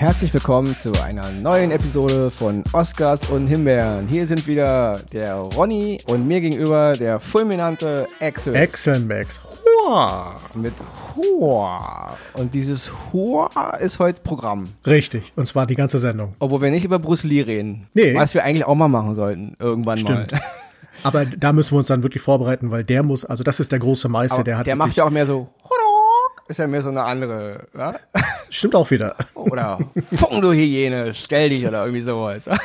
herzlich willkommen zu einer neuen Episode von Oscars und Himbeeren. Hier sind wieder der Ronny und mir gegenüber der fulminante Axel. Axel Max. Hua. Mit Hua. Und dieses Hua ist heute Programm. Richtig, und zwar die ganze Sendung. Obwohl wir nicht über Bruce Lee reden. Nee. Was wir eigentlich auch mal machen sollten, irgendwann Stimmt. mal. Aber da müssen wir uns dann wirklich vorbereiten, weil der muss, also das ist der große Meister, der hat. der macht ja auch mehr so, ist ja mehr so eine andere, ja? Stimmt auch wieder. Oder Fung, du Hyäne, stell dich oder irgendwie sowas.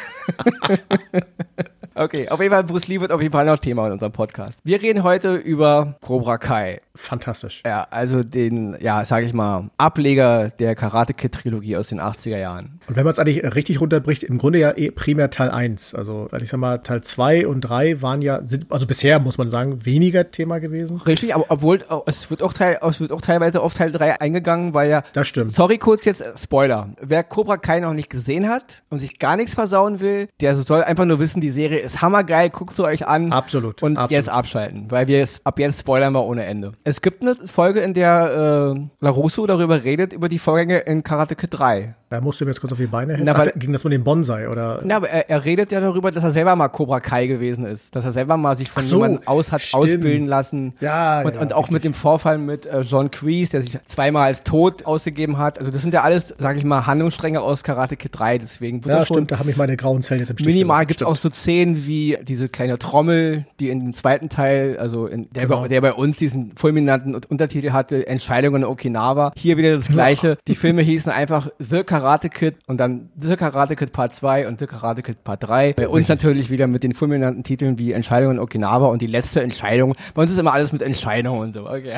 Okay, auf jeden Fall, Bruce Lee wird auf jeden Fall noch Thema in unserem Podcast. Wir reden heute über Cobra Kai. Fantastisch. Ja, also den, ja, sag ich mal, Ableger der Karate Kid Trilogie aus den 80er Jahren. Und wenn man es eigentlich richtig runterbricht, im Grunde ja eh primär Teil 1. Also, ich sag mal, Teil 2 und 3 waren ja, sind, also bisher muss man sagen, weniger Thema gewesen. Richtig, aber obwohl oh, es wird auch teil, es wird auch teilweise auf Teil 3 eingegangen, weil ja Das stimmt. Sorry kurz jetzt äh, Spoiler. Wer Cobra Kai noch nicht gesehen hat und sich gar nichts versauen will, der soll einfach nur wissen, die Serie ist hammergeil, guckt sie euch an. Absolut, Und absolut. jetzt abschalten, weil wir es ab jetzt spoilern wir ohne Ende. Es gibt eine Folge, in der äh, LaRusso darüber redet über die Vorgänge in Karate Kid 3. Da musst du mir jetzt kurz auf die Beine helfen. Na, Ach, ging das mit dem Bonsai oder? Na, aber er, er redet ja darüber, dass er selber mal Cobra Kai gewesen ist, dass er selber mal sich von so, jemandem aus hat stimmt. ausbilden lassen. Ja, und, ja, und auch richtig. mit dem Vorfall mit äh, John Kreese, der sich zweimal als tot ausgegeben hat. Also das sind ja alles, sage ich mal, Handlungsstränge aus Karate Kid 3. Deswegen wird Ja, das stimmt, da haben mich meine grauen Zellen jetzt im Stich Minimal gibt es auch so Szenen wie diese kleine Trommel, die in dem zweiten Teil, also in, der, Genau. bei, der bei uns diesen fulminanten Untertitel hatte, Entscheidungen in Okinawa. Hier wieder das gleiche. Die Filme hießen einfach The Karate Kid und dann The Karate Kid Part 2 und The Karate Kid Part 3. Bei uns natürlich wieder mit den fulminanten Titeln wie Entscheidungen in Okinawa und die letzte Entscheidung. Bei uns ist immer alles mit Entscheidungen und so. Okay.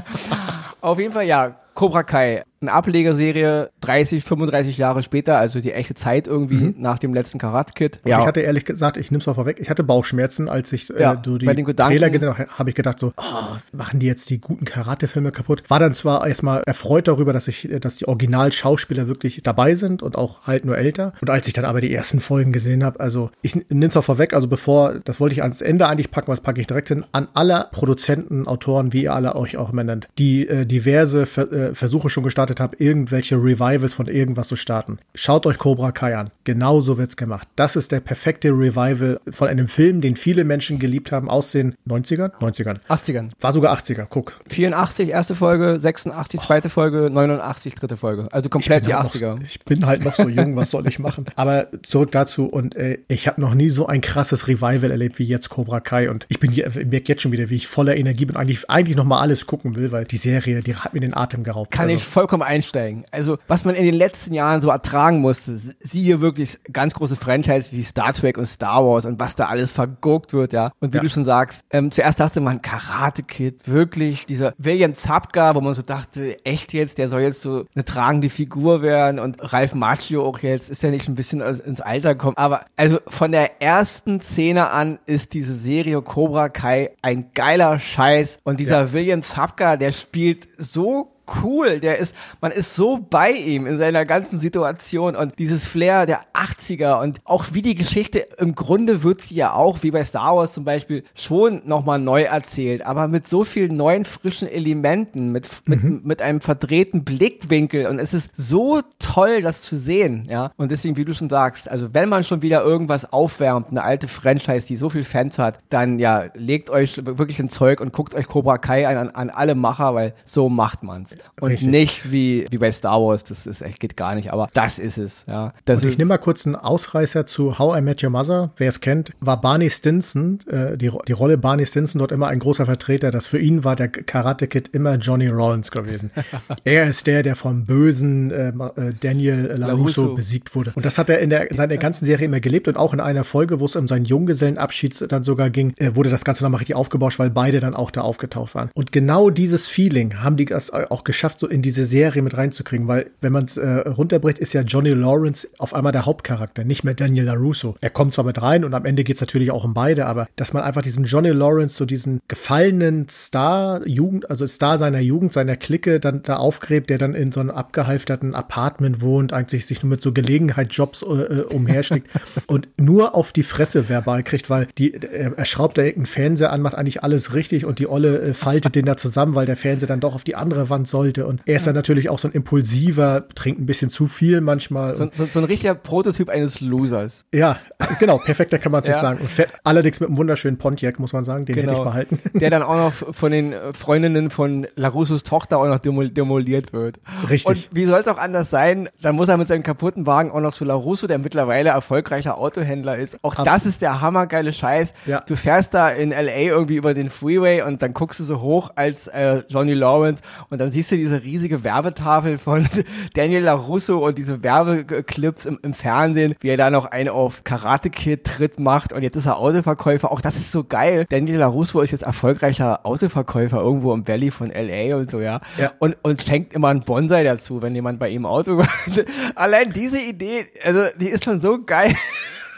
Auf jeden Fall, ja, Cobra Kai, eine Ablegerserie, 30, 35 Jahre später, also die echte Zeit irgendwie nach dem letzten Karate Kid. Ich hatte ehrlich gesagt, ich nehme es mal vorweg, ich hatte Bauchschmerzen, als ich Ja, äh, die bei den Gedanken- Trailer gesehen habe, habe ich gedacht so, oh, machen die jetzt die guten Karate-Filme kaputt? War dann zwar erstmal erfreut darüber, dass ich, äh, dass die Original-Schauspieler wirklich dabei sind und auch halt nur älter. Und als ich dann aber die ersten Folgen gesehen habe, also ich nehme es mal vorweg, also bevor, das wollte ich ans Ende eigentlich packen, was packe ich direkt hin, an alle Produzenten, Autoren, wie ihr alle euch auch immer nennt, die äh, diverse Ver äh, Versuche schon gestartet haben, irgendwelche Revivals von irgendwas zu starten. Schaut euch Cobra Kai an. Genauso wird's gemacht. Das ist der perfekte Revival von einem Film, den viele Menschen geliebt haben aus den 90ern? 90ern. 80ern. War sogar 80er, guck. 84 erste Folge, 86 zweite Folge, 89 dritte Folge. Also komplett die bin halt 80er. Noch, ich bin halt noch so jung, was soll ich machen? Aber zurück dazu und äh, ich habe noch nie so ein krasses Revival erlebt wie jetzt Cobra Kai und ich bin hier, merke jetzt schon wieder, wie ich voller Energie bin, eigentlich eigentlich noch mal alles gucken will, weil die Serie, die hat mir den Atem geraubt. Kann also, ich vollkommen einsteigen. Also, was man in den letzten Jahren so ertragen musste, siehe wirklich ganz große Franchise wie Star Trek und Star Wars und was da alles verguckt wird, ja. Und wie Ja. du schon sagst, ähm, zuerst dachte man, Karate Kid, wirklich, dieser William Zapka, wo man so dachte, echt jetzt, der soll jetzt so eine tragende Figur werden und Ralf Macchio auch jetzt, ist ja nicht ein bisschen ins Alter gekommen. Aber also von der ersten Szene an ist diese Serie Cobra Kai ein geiler Scheiß und dieser William Zapka, der spielt so cool, der ist, man ist so bei ihm in seiner ganzen Situation und dieses Flair der 80er und auch wie die Geschichte, im Grunde wird sie ja auch, wie bei Star Wars zum Beispiel, schon nochmal neu erzählt, aber mit so vielen neuen, frischen Elementen, mit, mit, mit einem verdrehten Blickwinkel und es ist so toll, das zu sehen, ja, und deswegen, wie du schon sagst, also wenn man schon wieder irgendwas aufwärmt, eine alte Franchise, die so viel Fans hat, dann ja, legt euch wirklich ein Zeug und guckt euch Cobra Kai an, an, an alle Macher, weil so macht man's. Und Richtig. nicht wie, wie bei Star Wars, das ist echt, geht gar nicht, aber das ist es, ja. Das Und ich nehme mal kurz einen Ausreißer zu How I Met Your Mother. Wer es kennt, war Barney Stinson, äh, die, die Rolle Barney Stinson dort immer ein großer Vertreter. Das für ihn war der Karate Kid immer Johnny Rollins gewesen. er ist der, der vom bösen äh, Ma- äh, Daniel LaRusso LaRusso. besiegt wurde. Und das hat er in, der, in seiner ganzen Serie immer gelebt und auch in einer Folge, wo es um seinen Junggesellenabschied dann sogar ging, äh, wurde das Ganze nochmal richtig aufgebauscht, weil beide dann auch da aufgetaucht waren. Und genau dieses Feeling haben die das auch geschafft, so in diese Serie mit reinzukriegen, weil wenn man es äh, runterbricht, ist ja Johnny Lawrence auf einmal der Hauptcharakter, nicht mehr Daniel LaRusso. Er kommt zwar mit rein und am Ende geht es natürlich auch um beide, aber dass man einfach diesem Johnny Lawrence so diesen gefallenen Star, Jugend, also Star seiner Jugend, seiner Clique dann da aufgräbt, der dann in so einem abgehalfterten Apartment wohnt, eigentlich sich nur mit so Gelegenheitsjobs äh, äh, umherschlägt und nur auf die Fresse verbal kriegt, weil die, er, er schraubt da irgendeinen Fernseher an, macht eigentlich alles richtig und die Olle äh, faltet den da zusammen, weil der Fernseher dann doch auf die andere Wand sollte. Und er ist ja. dann natürlich auch so ein impulsiver, trinkt ein bisschen zu viel manchmal. So, so, so ein richtiger Prototyp eines Losers. Ja, genau, perfekter kann man es ja. nicht sagen. Und fährt allerdings mit einem wunderschönen Pontiac, muss man sagen, den genau. hätte ich behalten. Der dann auch noch von den Freundinnen von Larussos Tochter auch noch demoliert wird. Richtig. Und wie soll es auch anders sein? Dann muss er mit seinem kaputten Wagen auch noch zu Larusso, der mittlerweile erfolgreicher Autohändler ist. Auch Absolut. das ist der hammergeile Scheiß. Ja. Du fährst da in LA irgendwie über den Freeway und dann guckst du so hoch als äh, Johnny Lawrence und dann siehst du diese riesige Werbetafel von Daniel LaRusso und diese Werbeclips im, im Fernsehen, wie er da noch einen auf Karate Kid Tritt macht und jetzt ist er Autoverkäufer. Auch das ist so geil. Daniel LaRusso ist jetzt erfolgreicher Autoverkäufer irgendwo im Valley von LA und so, ja. ja. Und, und schenkt immer einen Bonsai dazu, wenn jemand bei ihm Auto. Allein diese Idee, also die ist schon so geil.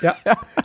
Ja,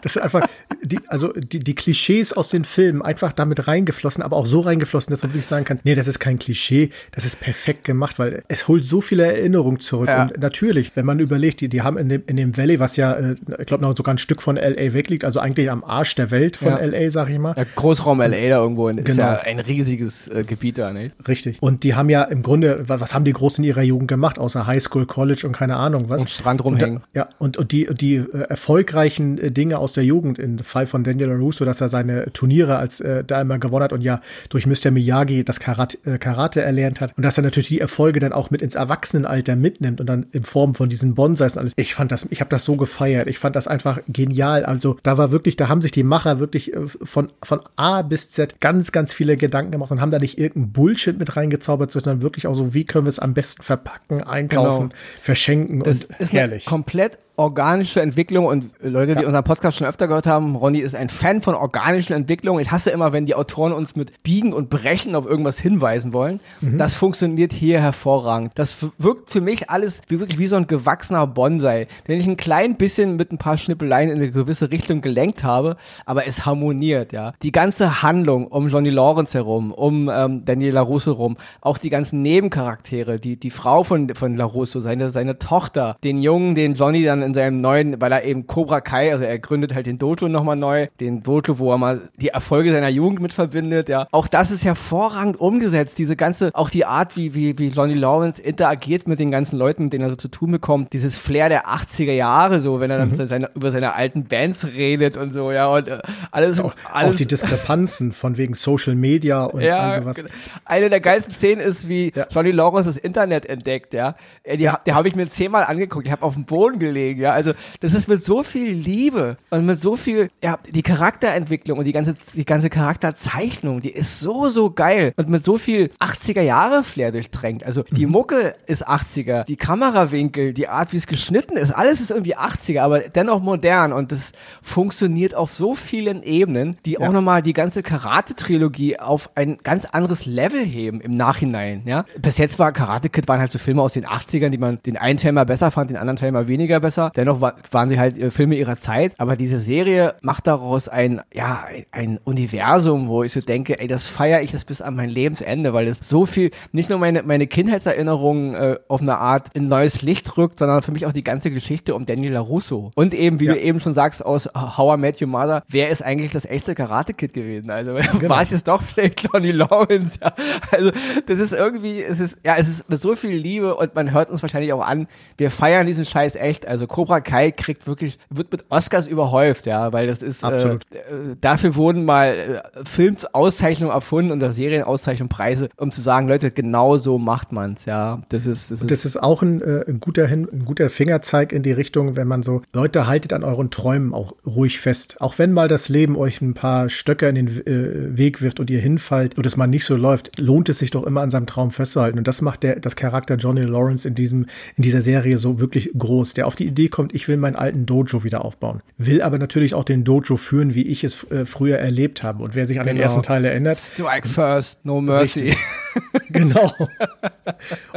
das ist einfach, die, also die, die Klischees aus den Filmen einfach damit reingeflossen, aber auch so reingeflossen, dass man wirklich sagen kann, nee, das ist kein Klischee, das ist perfekt gemacht, weil es holt so viele Erinnerungen zurück. Ja. Und natürlich, wenn man überlegt, die, die haben in dem, in dem Valley, was ja, äh, ich glaube, noch sogar ein Stück von LA wegliegt, also eigentlich am Arsch der Welt von ja. LA, sag ich mal. Ja, Großraum LA da irgendwo, in, genau. ist ja ein riesiges äh, Gebiet da, ne? Richtig. Und die haben ja im Grunde, was haben die Großen in ihrer Jugend gemacht, außer Highschool, College und keine Ahnung was? Und Strand rumhängen. Und da, ja, und, und die, die äh, erfolgreichen äh, Dinge aus der Jugend, im Fall von Daniel LaRusso, dass er seine Turniere als äh, da immer gewonnen hat und ja durch Mr. Miyagi das Karate, äh, Karate erlernt hat und dass er natürlich die Erfolge dann auch mit ins Erwachsenenalter mitnimmt und dann in Form von diesen Bonsais und alles. Ich fand das, ich habe das so gefeiert. Ich fand das einfach genial. Also da war wirklich, da haben sich die Macher wirklich äh, von, von A bis Z ganz, ganz viele Gedanken gemacht und haben da nicht irgendeinen Bullshit mit reingezaubert, sondern wirklich auch so, wie können wir es am besten verpacken, einkaufen, genau. verschenken das und ist herrlich. komplett organische Entwicklung und Leute, die ja. unseren Podcast schon öfter gehört haben, Ronny ist ein Fan von organischen Entwicklungen. Ich hasse immer, wenn die Autoren uns mit Biegen und Brechen auf irgendwas hinweisen wollen. Mhm. Das funktioniert hier hervorragend. Das wirkt für mich alles wie wirklich wie so ein gewachsener Bonsai, den ich ein klein bisschen mit ein paar Schnippeleien in eine gewisse Richtung gelenkt habe, aber es harmoniert, ja. Die ganze Handlung um Johnny Lawrence herum, um ähm, Daniel LaRusso herum, auch die ganzen Nebencharaktere, die, die Frau von, von LaRusso, seine, seine Tochter, den Jungen, den Johnny dann in seinem neuen, weil er eben Cobra Kai, also er gründet halt den Dojo nochmal neu, den Dojo, wo er mal die Erfolge seiner Jugend mit verbindet, ja. Auch das ist hervorragend umgesetzt, diese ganze, auch die Art, wie, wie, wie Johnny Lawrence interagiert mit den ganzen Leuten, mit denen er so zu tun bekommt, dieses Flair der 80er Jahre, so, wenn er dann mhm. seine, über seine alten Bands redet und so, ja, und äh, alles, auch, alles. Auch die Diskrepanzen von wegen Social Media und ja, all sowas. Genau. Eine der geilsten Szenen ist, wie ja. Johnny Lawrence das Internet entdeckt, ja. Die, die, die habe ich mir zehnmal angeguckt, ich habe auf dem Boden gelegen, ja, also das ist mit so viel Liebe und mit so viel, ja, die Charakterentwicklung und die ganze, die ganze Charakterzeichnung, die ist so, so geil und mit so viel 80er Jahre Flair durchtränkt. Also die mhm. Mucke ist 80er, die Kamerawinkel, die Art, wie es geschnitten ist, alles ist irgendwie 80er, aber dennoch modern und das funktioniert auf so vielen Ebenen, die ja. auch nochmal die ganze Karate-Trilogie auf ein ganz anderes Level heben im Nachhinein, ja. Bis jetzt war Karate Kid waren halt so Filme aus den 80ern, die man den einen Teil mal besser fand, den anderen Teil mal weniger besser. Dennoch war, waren sie halt äh, Filme ihrer Zeit, aber diese Serie macht daraus ein, ja, ein Universum, wo ich so denke, ey, das feiere ich jetzt bis an mein Lebensende, weil es so viel, nicht nur meine, meine Kindheitserinnerungen äh, auf eine Art in neues Licht rückt, sondern für mich auch die ganze Geschichte um Daniel LaRusso. Und eben, wie ja. du eben schon sagst, aus How I Met Your Mother, wer ist eigentlich das echte Karate-Kid gewesen? Also genau. war es jetzt doch vielleicht Johnny Lawrence, ja. Also das ist irgendwie, es ist, ja, es ist mit so viel Liebe und man hört uns wahrscheinlich auch an, wir feiern diesen Scheiß echt. Also Cobra Kai kriegt wirklich, wird mit Oscars überhäuft, ja, weil das ist, Absolut. Äh, dafür wurden mal äh, Filmsauszeichnungen erfunden und Serienauszeichnungen Preise, um zu sagen, Leute, genau so macht man's, ja. Das ist, das, ist, das ist auch ein, äh, ein guter Hin, ein guter Fingerzeig in die Richtung, wenn man so, Leute, haltet an euren Träumen auch ruhig fest. Auch wenn mal das Leben euch ein paar Stöcker in den äh, Weg wirft und ihr hinfallt und es mal nicht so läuft, lohnt es sich doch immer an seinem Traum festzuhalten. Und das macht der, das Charakter Johnny Lawrence in diesem, in dieser Serie so wirklich groß, der auf die Idee kommt, ich will mein alten Dojo wieder aufbauen. Will aber natürlich auch den Dojo führen, wie ich es äh, früher erlebt habe. Und wer sich an genau. den ersten Teil erinnert. Strike first, no mercy. genau.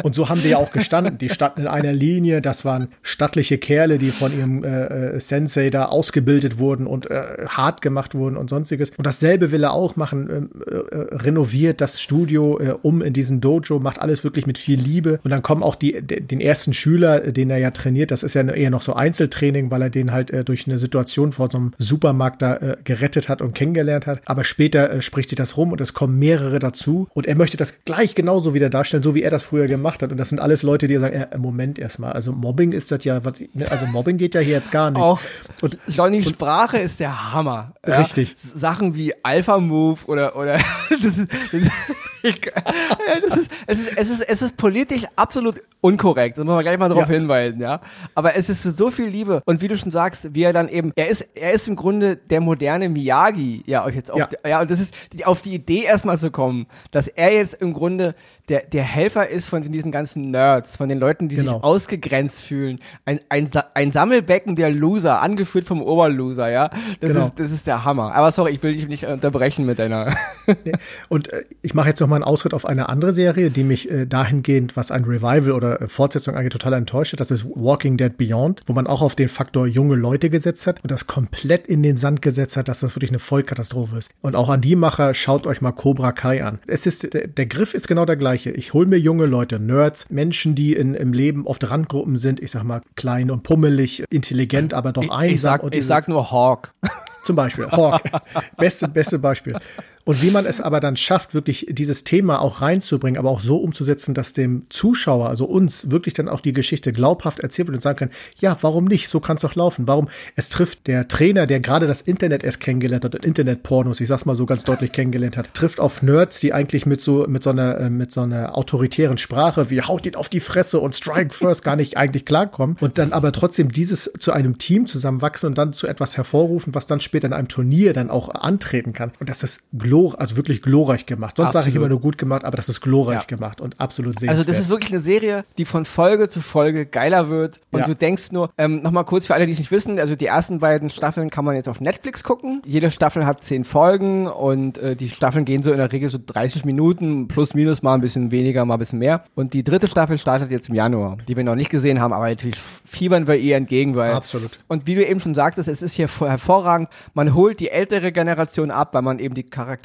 Und so haben die ja auch gestanden. Die standen in einer Linie. Das waren stattliche Kerle, die von ihrem äh, äh, Sensei da ausgebildet wurden und äh, hart gemacht wurden und sonstiges. Und dasselbe will er auch machen. Ähm, äh, äh, renoviert das Studio äh, um in diesen Dojo, macht alles wirklich mit viel Liebe. Und dann kommen auch die, den ersten Schüler, den er ja trainiert. Das ist ja eher noch so Einzeltraining, weil er den halt äh, durch eine Situation vor so einem Supermarkt da äh, gerettet hat und kennengelernt hat. Aber später äh, spricht sich das rum und es kommen mehrere dazu. Und er möchte das gleich genauso wieder darstellen, so wie er das früher gemacht hat. Und das sind alles Leute, die sagen, äh, Moment erstmal, also Mobbing ist das ja, was, ne, also Mobbing geht ja hier jetzt gar nicht. Auch und Johnny Sprache ist der Hammer. Ja? Richtig. Sachen wie Alpha Move oder, oder, das ist, das das ist, es, ist, es, ist, es ist politisch absolut unkorrekt. Da muss man gleich mal darauf ja. hinweisen, ja. Aber es ist so viel Liebe. Und wie du schon sagst, wie er dann eben, er ist, er ist im Grunde der moderne Miyagi, ja, euch jetzt auf, ja. Die, ja, und das ist, die, auf die Idee erstmal zu kommen, dass er jetzt im Grunde der, der Helfer ist von diesen ganzen Nerds, von den Leuten, die genau. sich ausgegrenzt fühlen. Ein, ein, ein Sammelbecken der Loser, angeführt vom Oberloser, ja. Das genau. ist, das ist der Hammer. Aber sorry, ich will dich nicht unterbrechen mit deiner. und äh, ich mache jetzt noch mal einen Ausritt auf eine andere Serie, die mich äh, dahingehend, was ein Revival oder äh, Fortsetzung angeht, total enttäuscht hat. Das ist Walking Dead Beyond, wo man auch auf den Faktor junge Leute gesetzt hat und das komplett in den Sand gesetzt hat, dass das wirklich eine Vollkatastrophe ist. Und auch an die Macher, schaut euch mal Cobra Kai an. Es ist, der, der Griff ist genau der gleiche. Ich hole mir junge Leute, Nerds, Menschen, die in, im Leben oft Randgruppen sind, ich sag mal klein und pummelig, intelligent, aber doch einsam. Ich sag, ich sag nur Hawk. Zum Beispiel, Hawk. beste, beste Beispiel. Und wie man es aber dann schafft, wirklich dieses Thema auch reinzubringen, aber auch so umzusetzen, dass dem Zuschauer, also uns, wirklich dann auch die Geschichte glaubhaft erzählt wird und sagen kann, ja, warum nicht? So kann es doch laufen. Warum? Es trifft der Trainer, der gerade das Internet erst kennengelernt hat, Internetpornos, ich sag's mal so ganz deutlich kennengelernt hat, trifft auf Nerds, die eigentlich mit so, mit so einer, äh, mit so einer autoritären Sprache wie haut ihn auf die Fresse und strike first gar nicht eigentlich klarkommen und dann aber trotzdem dieses zu einem Team zusammenwachsen und dann zu etwas hervorrufen, was dann später in einem Turnier dann auch antreten kann. Und das ist glor, also wirklich glorreich gemacht. Sonst sage ich immer nur gut gemacht, aber das ist glorreich ja. gemacht und absolut sehenswert. Also das ist wirklich eine Serie, die von Folge zu Folge geiler wird und ja. du denkst nur, ähm, nochmal kurz für alle, die es nicht wissen, also die ersten beiden Staffeln kann man jetzt auf Netflix gucken. Jede Staffel hat zehn Folgen und äh, die Staffeln gehen so in der Regel so 30 Minuten, plus minus mal ein bisschen weniger, mal ein bisschen mehr. Und die dritte Staffel startet jetzt im Januar, die wir noch nicht gesehen haben, aber natürlich fiebern wir ihr entgegen, weil Absolut. Und wie du eben schon sagtest, es ist hier hervorragend, man holt die ältere Generation ab, weil man eben die Charaktere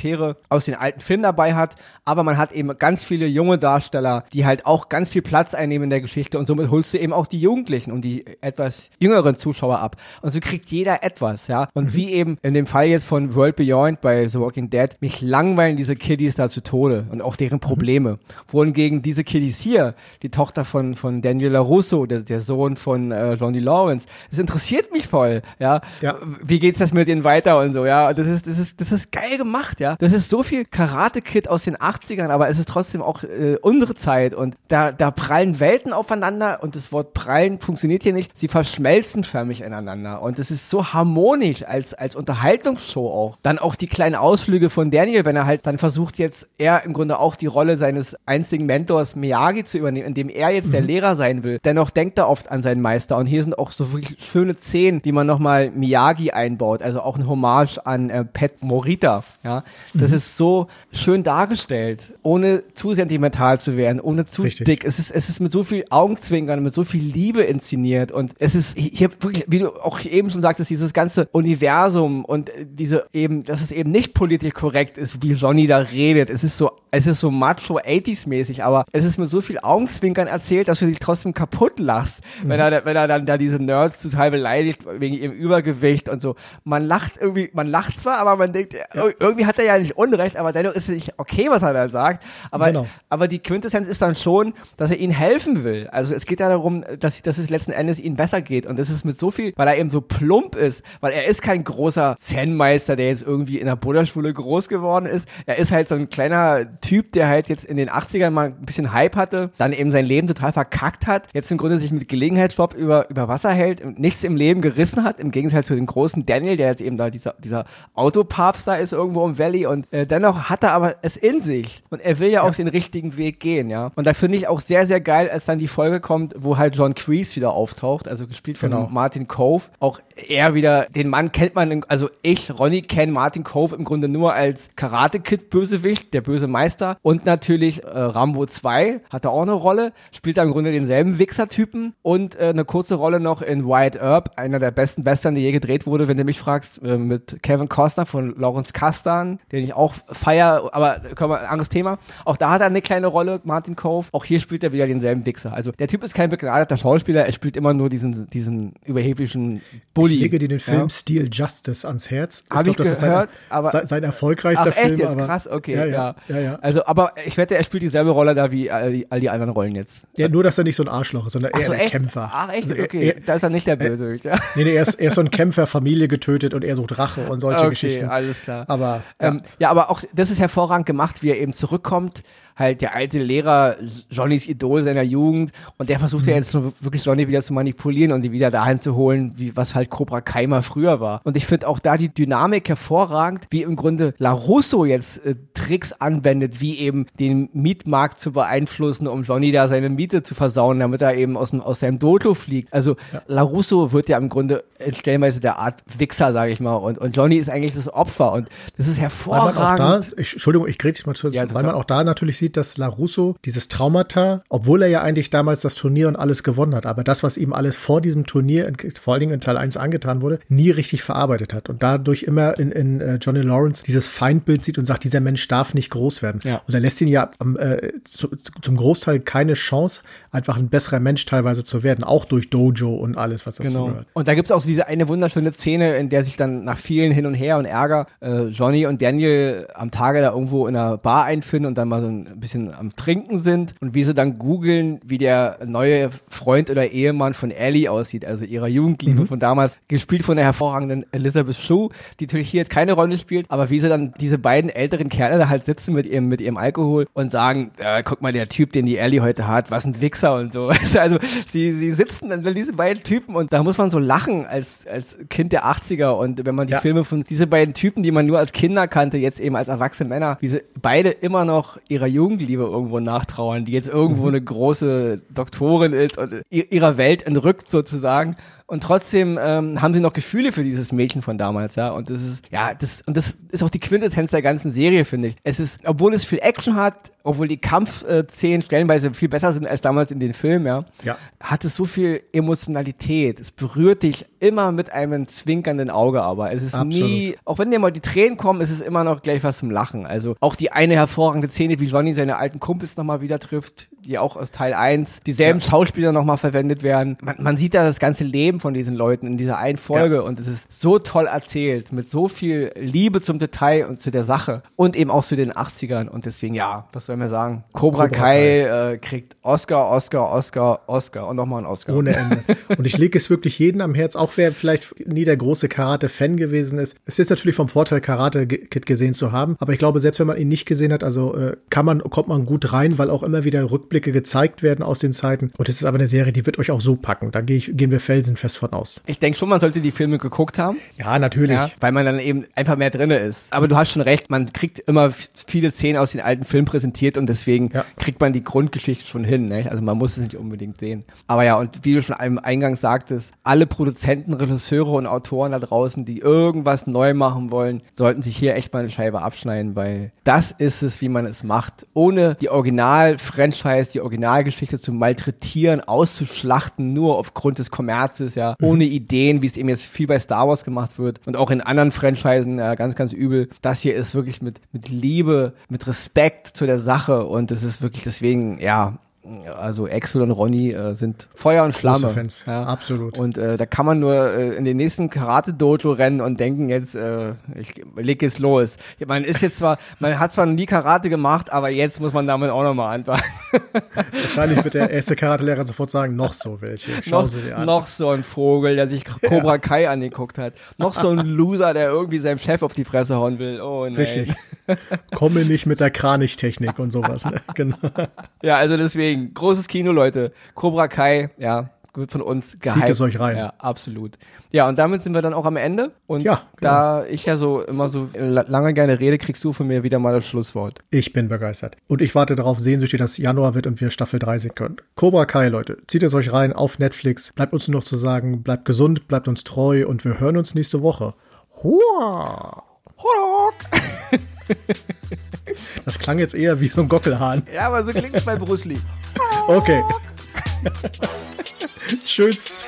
aus den alten Filmen dabei hat, aber man hat eben ganz viele junge Darsteller, die halt auch ganz viel Platz einnehmen in der Geschichte und somit holst du eben auch die Jugendlichen und die etwas jüngeren Zuschauer ab. Und so kriegt jeder etwas, ja. Und mhm. wie eben in dem Fall jetzt von World Beyond bei The Walking Dead, mich langweilen diese Kiddies da zu Tode und auch deren Probleme. Mhm. Wohingegen diese Kiddies hier, die Tochter von, von Daniela Russo, der, der Sohn von äh, Johnny Lawrence, das interessiert mich voll, ja. ja. Wie geht's das mit denen weiter und so, ja. Das ist, das ist, das ist geil gemacht, ja. Das ist so viel Karate-Kid aus den 80ern, aber es ist trotzdem auch äh, unsere Zeit und da, da prallen Welten aufeinander und das Wort prallen funktioniert hier nicht. Sie verschmelzen förmlich ineinander und es ist so harmonisch als, als Unterhaltungsshow auch. Dann auch die kleinen Ausflüge von Daniel, wenn er halt dann versucht jetzt, er im Grunde auch die Rolle seines einzigen Mentors Miyagi zu übernehmen, indem er jetzt mhm. der Lehrer sein will. Dennoch denkt er oft an seinen Meister und hier sind auch so wirklich schöne Szenen, die man nochmal Miyagi einbaut, also auch ein Hommage an äh, Pet Morita, ja. Das mhm. ist so schön dargestellt, ohne zu sentimental zu werden, ohne zu Richtig. dick. Es ist, es ist mit so viel Augenzwinkern, mit so viel Liebe inszeniert und es ist hier wirklich, wie du auch eben schon sagtest, dieses ganze Universum und diese eben, dass es eben nicht politisch korrekt ist, wie Johnny da redet. Es ist so, es ist so macho 80s mäßig, aber es ist mit so viel Augenzwinkern erzählt, dass du dich trotzdem kaputt lachst, mhm. wenn er, wenn er dann da diese Nerds total beleidigt wegen ihrem Übergewicht und so. Man lacht irgendwie, man lacht zwar, aber man denkt, ja. irgendwie hat er ja nicht Unrecht, aber dennoch ist es nicht okay, was er da sagt. Aber, genau. aber die Quintessenz ist dann schon, dass er ihnen helfen will. Also es geht ja darum, dass, dass es letzten Endes ihnen besser geht. Und das ist mit so viel, weil er eben so plump ist, weil er ist kein großer Zen-Meister, der jetzt irgendwie in der Buddha-Schule groß geworden ist. Er ist halt so ein kleiner Typ, der halt jetzt in den 80ern mal ein bisschen Hype hatte, dann eben sein Leben total verkackt hat, jetzt im Grunde sich mit Gelegenheitsjob über, über Wasser hält und nichts im Leben gerissen hat, im Gegensatz zu dem großen Daniel, der jetzt eben da dieser, dieser Autopapst da ist irgendwo im Valley und äh, dennoch hat er aber es in sich und er will ja, ja. auch den richtigen Weg gehen, ja. Und da finde ich auch sehr, sehr geil, als dann die Folge kommt, wo halt John Kreese wieder auftaucht, also gespielt von genau. Martin Cove. Auch er wieder, den Mann kennt man, also ich, Ronny, kenne Martin Cove im Grunde nur als Karate-Kid-Bösewicht, der böse Meister und natürlich äh, Rambo 2 hat er auch eine Rolle, spielt da im Grunde denselben Wichser-Typen und äh, eine kurze Rolle noch in Wyatt Earp, einer der besten Western, die je gedreht wurde, wenn du mich fragst, äh, mit Kevin Costner von Lawrence Kasdan, den ich auch feier, aber können wir, ein anderes Thema. Auch da hat er eine kleine Rolle, Martin Cove. Auch hier spielt er wieder denselben Wichser. Also der Typ ist kein begnadeter Schauspieler, er spielt immer nur diesen, diesen überheblichen Bully. Ich lege dir den Film ja. Steel Justice ans Herz. Ich Hab ich das gehört, ist sein, aber sein erfolgreichster ach, echt Film. Jetzt? Aber, Krass, okay, ja, ja, ja. ja. Also, aber ich wette, er spielt dieselbe Rolle da wie all die, all die anderen Rollen jetzt. Ja, nur, dass er nicht so ein Arschloch ist, sondern eher so, ein echt? Kämpfer. Ach, echt? Also okay, Er, da ist er nicht der Bösewicht, ja. nee, nee, er ist, er ist so ein Kämpfer, Familie getötet und er sucht Rache und solche Okay, Geschichten. alles klar. Aber ja. Ähm, ja, aber auch das ist hervorragend gemacht, wie er eben zurückkommt. Halt der alte Lehrer, Johnnys Idol seiner Jugend. Und der versucht ja Mhm. jetzt nur wirklich Johnny wieder zu manipulieren und die wieder dahin zu holen, wie was halt Cobra Kai mal früher war. Und ich finde auch da die Dynamik hervorragend, wie im Grunde LaRusso jetzt äh, Tricks anwendet, wie eben den Mietmarkt zu beeinflussen, um Johnny da seine Miete zu versauen, damit er eben aus, dem, aus seinem Dojo fliegt. Also LaRusso wird ja im Grunde stellenweise der Art Wichser, sage ich mal. Und, und Johnny ist eigentlich das Opfer. Und das ist Weil man auch da, hervorragend. ich, Entschuldigung, ich kriege dich mal zu, Ja, weil man auch da natürlich sieht, dass LaRusso dieses Traumata, obwohl er ja eigentlich damals das Turnier und alles gewonnen hat, aber das, was ihm alles vor diesem Turnier, vor allen Dingen in Teil 1 angetan wurde, nie richtig verarbeitet hat und dadurch immer in, in äh, Johnny Lawrence dieses Feindbild sieht und sagt, dieser Mensch darf nicht groß werden. Ja. Und er lässt ihn ja am, äh, zu, zum Großteil keine Chance, einfach ein besserer Mensch teilweise zu werden, auch durch Dojo und alles, was dazu Genau. gehört. Und da gibt's auch so diese eine wunderschöne Szene, in der sich dann nach vielen Hin und Her und Ärger äh, Johnny und Daniel am Tage da irgendwo in einer Bar einfinden und dann mal so ein bisschen am Trinken sind und wie sie dann googeln, wie der neue Freund oder Ehemann von Ellie aussieht, also ihrer Jugendliebe von damals, gespielt von der hervorragenden Elizabeth Shue, die natürlich hier jetzt keine Rolle spielt, aber wie sie dann diese beiden älteren Kerle da halt sitzen mit ihrem, mit ihrem Alkohol und sagen, äh, guck mal, der Typ, den die Ellie heute hat, was ein Wichser und so. Also sie, sie sitzen dann diese beiden Typen und da muss man so lachen als, als Kind der 80er und wenn man die Ja. Filme von diese beiden Typen, die man nur als Kinder kannte, jetzt eben als erwachsene Männer, wie sie beide immer noch ihrer Jugendliebe irgendwo nachtrauern, die jetzt irgendwo eine große Doktorin ist und ihrer Welt entrückt sozusagen. Und trotzdem ähm, haben sie noch Gefühle für dieses Mädchen von damals, ja. Und das ist, ja, das, und das ist auch die Quintessenz der ganzen Serie, finde ich. Es ist, obwohl es viel Action hat, obwohl die Kampfszenen stellenweise viel besser sind als damals in den Filmen, ja, Ja. hat es so viel Emotionalität. Es berührt dich immer mit einem zwinkernden Auge, aber es ist Absolut. nie, auch wenn dir mal die Tränen kommen, ist es immer noch gleich was zum Lachen. Also auch die eine hervorragende Szene, wie Johnny seine alten Kumpels nochmal wieder trifft, die auch aus Teil 1, dieselben Schauspieler nochmal verwendet werden. Man, man sieht da das ganze Leben von diesen Leuten in dieser einen Folge und es ist so toll erzählt, mit so viel Liebe zum Detail und zu der Sache und eben auch zu den 80ern und deswegen, ja, was soll man sagen? Cobra, Cobra Kai, Äh, kriegt Oscar, Oscar, Oscar, Oscar und nochmal einen Oscar. Ohne Ende. Und ich lege es wirklich jedem am Herz, auch wer vielleicht nie der große Karate-Fan gewesen ist. Es ist natürlich vom Vorteil, Karate-Kid gesehen zu haben, aber ich glaube, selbst wenn man ihn nicht gesehen hat, also äh, kann man, kommt man gut rein, weil auch immer wieder Rückblicke gezeigt werden aus den Zeiten. Und es ist aber eine Serie, die wird euch auch so packen. Da gehe ich, gehen wir felsenfest von aus. Ich denke schon, man sollte die Filme geguckt haben. Ja, natürlich. Ja, weil man dann eben einfach mehr drinne ist. Aber du hast schon recht, man kriegt immer viele Szenen aus den alten Filmen präsentiert und deswegen Ja. kriegt man die Grundgeschichte schon hin. Ne? Also man muss es nicht unbedingt sehen. Aber ja, und wie du schon im Eingang sagtest, alle Produzenten, Regisseure und Autoren da draußen, die irgendwas neu machen wollen, sollten sich hier echt mal eine Scheibe abschneiden, weil das ist es, wie man es macht. Ohne die Original-Franchise, die Originalgeschichte zu malträtieren, auszuschlachten, nur aufgrund des Kommerzes, ja, ohne Ideen, wie es eben jetzt viel bei Star Wars gemacht wird und auch in anderen Franchisen äh, ganz, ganz übel. Das hier ist wirklich mit, mit Liebe, mit Respekt zu der Sache und es ist wirklich deswegen, ja, also Axel und Ronny äh, sind Feuer und Flamme. Große Fans, ja. absolut. Und äh, da kann man nur äh, in den nächsten Karate-Dojo rennen und denken jetzt, äh, ich leg jetzt los. Man ist jetzt zwar, man hat zwar nie Karate gemacht, aber jetzt muss man damit auch nochmal anfangen. Wahrscheinlich wird der erste Karate-Lehrer sofort sagen, noch so welche. Schau noch, sie dir an. noch so ein Vogel, der sich Cobra Kai angeguckt hat. Noch so ein Loser, der irgendwie seinem Chef auf die Fresse hauen will. Oh nein. Richtig. Komme nicht mit der Kranichtechnik und sowas. Ne? Genau. Ja, also deswegen, großes Kino, Leute. Cobra Kai, ja, wird von uns gehypt. es euch rein. Ja, absolut. Ja, und damit sind wir dann auch am Ende. Und Ja, genau. da ich ja so immer so la- lange gerne rede, kriegst du von mir wieder mal das Schlusswort. Ich bin begeistert. Und ich warte darauf sehnsüchtig, dass Januar wird und wir Staffel 3 sehen können. Cobra Kai, Leute. Zieht es euch rein auf Netflix. Bleibt uns nur noch zu sagen, bleibt gesund, bleibt uns treu und wir hören uns nächste Woche. Hurra! Das klang jetzt eher wie so ein Gockelhahn. Ja, aber so klingt es bei Bruce Lee. Okay. Tschüss.